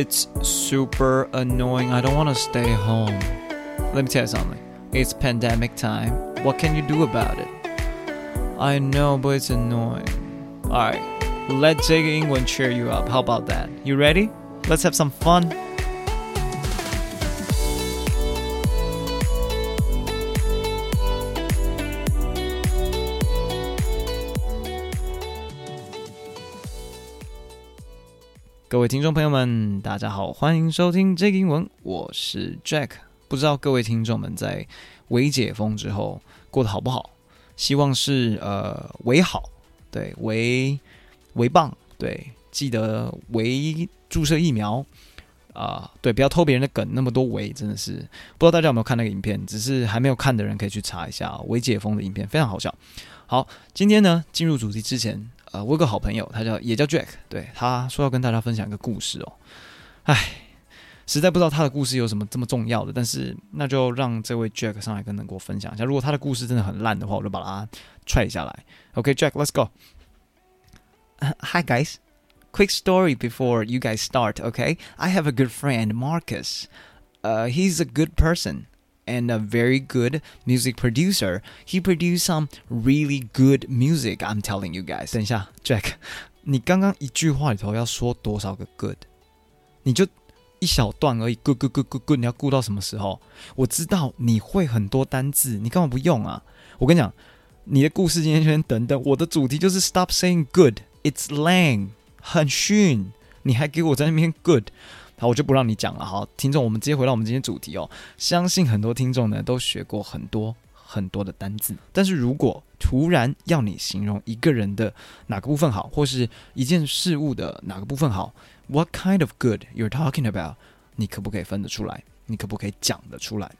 It's super annoying. I don't want to stay home. Let me tell you something. It's pandemic time. What can you do about it? I know, but it's annoying. Alright, let's take England cheer you up. How about that? You ready? Let's have some fun. 各位听众朋友们，大家好，欢迎收听这个英文，我是 Jack。不知道各位听众们在微解封之后过得好不好？希望是呃为好，对为为棒，对记得为注射疫苗啊，对不要偷别人的梗，那么多为真的是不知道大家有没有看那个影片？只是还没有看的人可以去查一下微解封的影片，非常好笑。好，今天呢进入主题之前。呃，我有个好朋友，他叫也叫 Jack，对他说要跟大家分享一个故事哦。唉，实在不知道他的故事有什么这么重要的，但是那就让这位 Jack 上来跟能给我分享一下。如果他的故事真的很烂的话，我就把他踹下来。OK，Jack，let's go。Hi guys, quick story before you guys start. OK，I have a good friend, Marcus. Uh, he's a good person. and a very good music producer. He produced some really good music. I'm telling you guys. 等一下，Jack，你刚刚一句话里头要说多少个 good？你就一小段而已，good good good good good。你要顾到什么时候？我知道你会很多单字，你干嘛不用啊？我跟你讲，你的故事今天先等等。我的主题就是 stop saying good. It's lame，很逊。你还给我在那边 good。 好，我就不让你讲了。好，听众，我们直接回到我们今天主题哦。相信很多听众呢都学过很多很多的单字，但是如果突然要你形容一个人的哪个部分好，或是一件事物的哪个部分好，What kind of good you're talking about？你可不可以分得出来？你可不可以讲得出来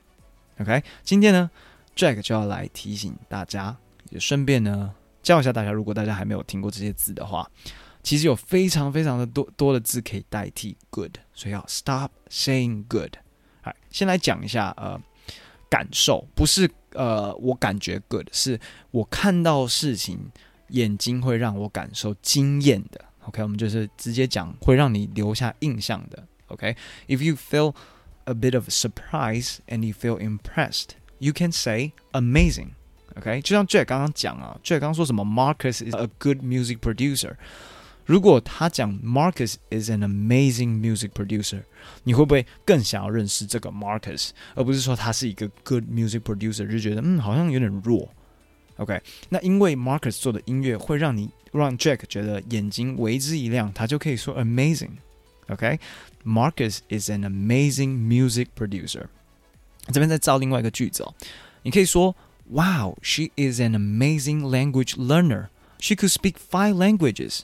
？OK，今天呢，Jack 就要来提醒大家，也顺便呢教一下大家，如果大家还没有听过这些字的话。其实有非常非常的多多的字可以代替 good，所以要 stop saying good。哎，先来讲一下呃感受，不是呃我感觉 good，是我看到事情眼睛会让我感受惊艳的。OK，我们就是直接讲会让你留下印象的。OK，if you feel a bit of surprise and you feel impressed，you can say amazing。OK，就像 Jack 刚刚讲啊，Jack 刚刚说什么？Marcus is a good music producer。 如果他讲 Marcus is an amazing music producer，你会不会更想要认识这个 Marcus，而不是说他是一个 good music producer 就觉得嗯好像有点弱？OK，那因为 Marcus 做的音乐会让你让 Jack 觉得眼睛为之一亮，他就可以说 amazing。OK，Marcus is an amazing music producer。这边再造另外一个句子哦，你可以说 Wow, she is an amazing language learner. She could speak five languages.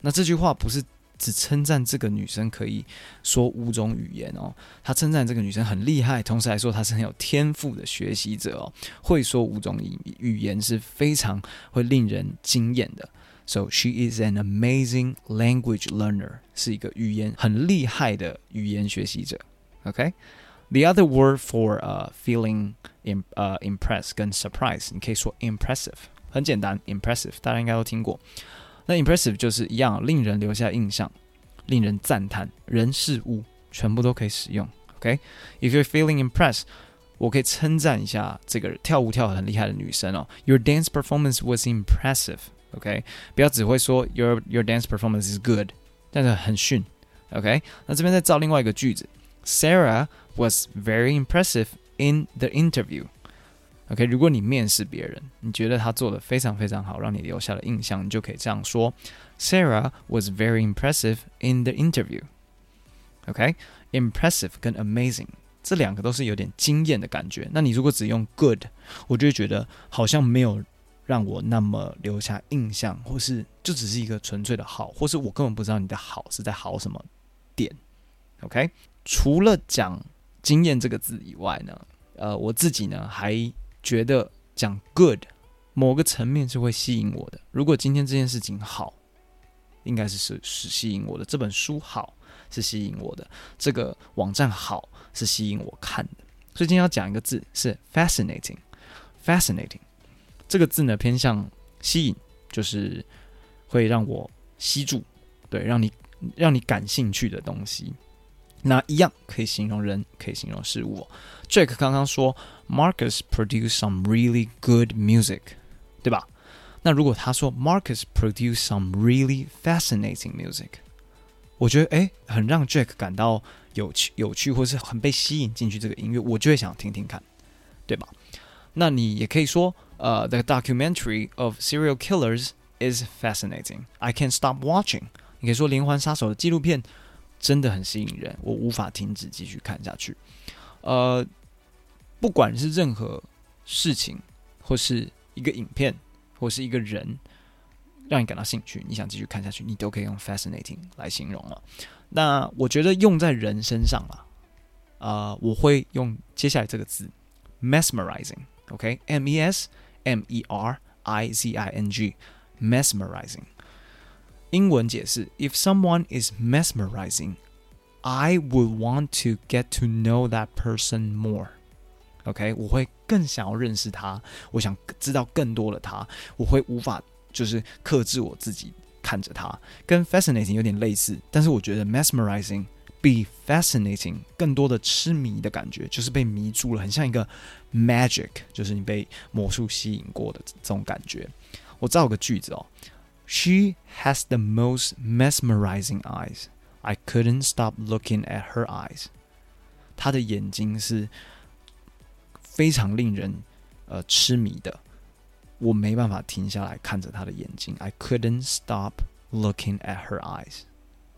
那这句话不是只称赞这个女生可以说五种语言哦，他称赞这个女生很厉害，同时来说她是很有天赋的学习者哦，会说五种语语言是非常会令人惊艳的。So she is an amazing language learner，是一个语言很厉害的语言学习者。OK，the other word for uh feeling im 呃 impressed 跟 surprise，你可以说 impressive，很简单，impressive 大家应该都听过。 那 impressive 就是一样，令人留下印象，令人赞叹，人事物全部都可以使用。OK，if you're feeling impressed，我可以称赞一下这个跳舞跳得很厉害的女生哦。Your dance performance was impressive。OK，不要只会说 your your dance performance is good，但是很逊。OK，那这边再造另外一个句子，Sarah was very impressive in the interview。 OK，如果你面试别人，你觉得他做的非常非常好，让你留下了印象，你就可以这样说：Sarah was very impressive in the interview。OK，impressive 跟 amazing 这两个都是有点惊艳的感觉。那你如果只用 good，我就会觉得好像没有让我那么留下印象，或是就只是一个纯粹的好，或是我根本不知道你的好是在好什么点。OK，除了讲惊艳这个字以外呢，呃，我自己呢还。觉得讲 good 某个层面是会吸引我的。如果今天这件事情好，应该是是是吸引我的。这本书好是吸引我的。这个网站好是吸引我看的。所以今天要讲一个字是 fascinating。fascinating 这个字呢偏向吸引，就是会让我吸住，对，让你让你感兴趣的东西。那一样可以形容人，可以形容事物。Jack 刚刚说，Marcus produce some really good music，对吧？那如果他说 Marcus produce some really fascinating music，我觉得诶，很让 Jack 感到有趣、有趣，或是很被吸引进去这个音乐，我就会想听听看，对吧？那你也可以说，呃，The documentary of serial killers is fascinating. I can't stop watching. 你可以说连环杀手的纪录片 真的很吸引人，我无法停止继续看下去。呃，不管是任何事情，或是一个影片，或是一个人，让你感到兴趣，你想继续看下去，你都可以用 fascinating 来形容了。那我觉得用在人身上啊，呃，我会用接下来这个字 mesmerizing。OK，M E S M E R I Z I N G，mesmerizing。英文解释：If someone is mesmerizing, I would want to get to know that person more. OK，我会更想要认识他，我想知道更多的他，我会无法就是克制我自己看着他，跟 fascinating 有点类似，但是我觉得 mesmerizing 比 fascinating 更多的痴迷的感觉，就是被迷住了，很像一个 magic，就是你被魔术吸引过的这种感觉。我造个句子哦。She has the most mesmerizing eyes. I couldn't stop looking at her eyes. 她的眼睛是非常令人呃痴迷的，我没办法停下来看着她的眼睛。I couldn't stop looking at her eyes.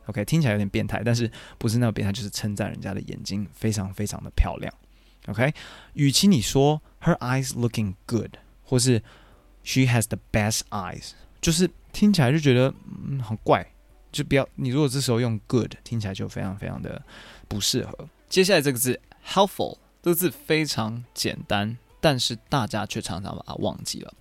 OK，听起来有点变态，但是不是那个变态，就是称赞人家的眼睛非常非常的漂亮。OK，与其你说 her eyes looking good，或是 she has the best eyes，就是 听起来就觉得嗯很怪，就不要你如果这时候用 good，听起来就非常非常的不适合。接下来这个字 helpful，这个字非常简单，但是大家却常常把它忘记了。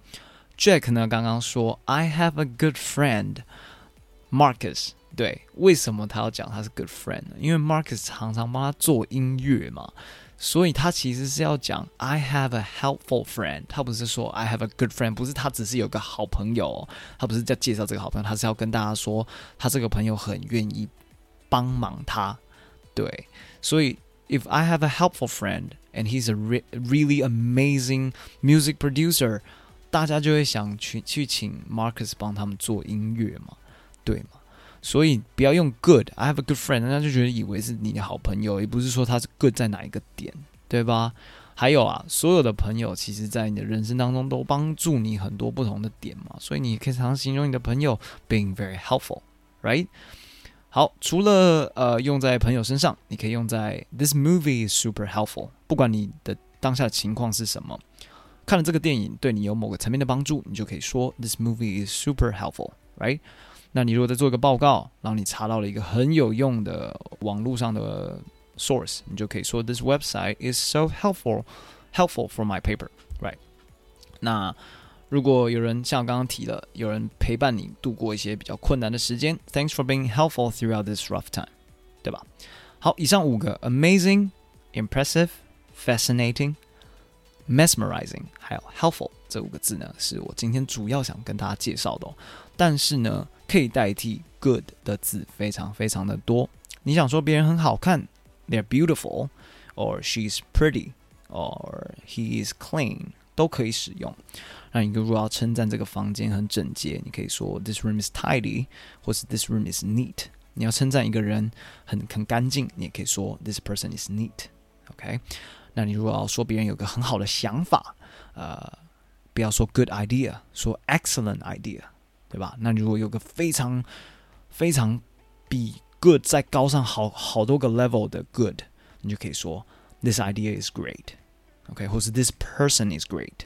Jack 呢刚刚说 I have a good friend，Marcus，对，为什么他要讲他是 good friend 呢？因为 Marcus 常常帮他做音乐嘛。所以他其实是要讲 I have a helpful friend，他不是说 I have a good friend，不是他只是有个好朋友，他不是在介绍这个好朋友，他是要跟大家说他这个朋友很愿意帮忙他。对，所以 if I have a helpful friend and he's a re really amazing music producer，大家就会想去去请 Marcus 帮他们做音乐嘛，对吗？ 所以不要用 good，I have a good friend，人家就觉得以为是你的好朋友，也不是说他是 good 在哪一个点，对吧？还有啊，所有的朋友其实在你的人生当中都帮助你很多不同的点嘛，所以你可以常常形容你的朋友 being very helpful，right？好，除了呃用在朋友身上，你可以用在 this movie is super helpful，不管你的当下的情况是什么，看了这个电影对你有某个层面的帮助，你就可以说 this movie is super helpful，right？那你如果在做一个报告，然后你查到了一个很有用的网络上的 source，你就可以说 This website is so helpful, helpful for my paper, right？那如果有人像刚刚提了，有人陪伴你度过一些比较困难的时间，Thanks for being helpful throughout this rough time，对吧？好，以上五个 amazing、impressive、fascinating、 mesmerizing，还有 helpful 这五个字呢，是我今天主要想跟大家介绍的。但是呢，可以代替 good 的字非常非常的多。你想说别人很好看，they're beautiful，or she's pretty，or he is clean，都可以使用。那你如果要称赞这个房间很整洁，你可以说 this room is tidy，或是 this room is neat。你要称赞一个人很很干净，你也可以说 this person is neat。 OK，那你如果要说别人有个很好的想法，呃，不要说 good idea，说 excellent idea。对吧？那如果有个非常非常比 good 再高上好好多个 level 的 good，你就可以说 this idea is great，OK，或是 this person is great，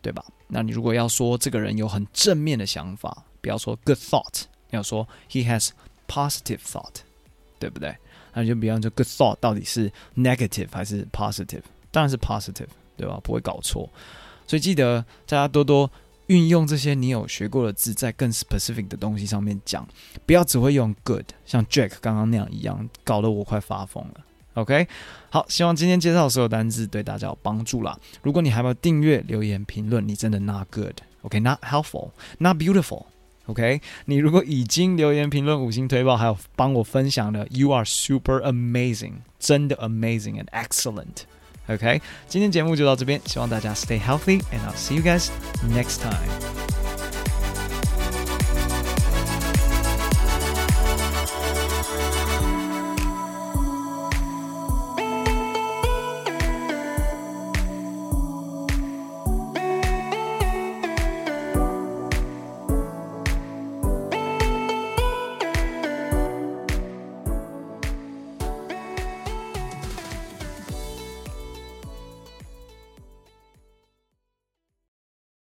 对吧？那你如果要说这个人有很正面的想法，不要说 good thought，要说 he has positive thought，对不对？ 那就比方说 good thought 到底是 negative 还是 positive？当然是 positive，对吧？不会搞错。所以记得大家多多。运用这些你有学过的字，在更 specific 的东西上面讲，不要只会用 good，像 Jack 刚刚那样一样，搞得我快发疯了。OK，好，希望今天介绍的所有单字对大家有帮助啦。如果你还没有订阅、留言、评论，你真的 not good，OK，not helpful，not beautiful。OK，你如果已经留言评论五星推报，还有帮我分享的，You are super amazing，真的 amazing and excellent。OK，今天节目就到这边，希望大家 stay healthy and I'll see you guys next time。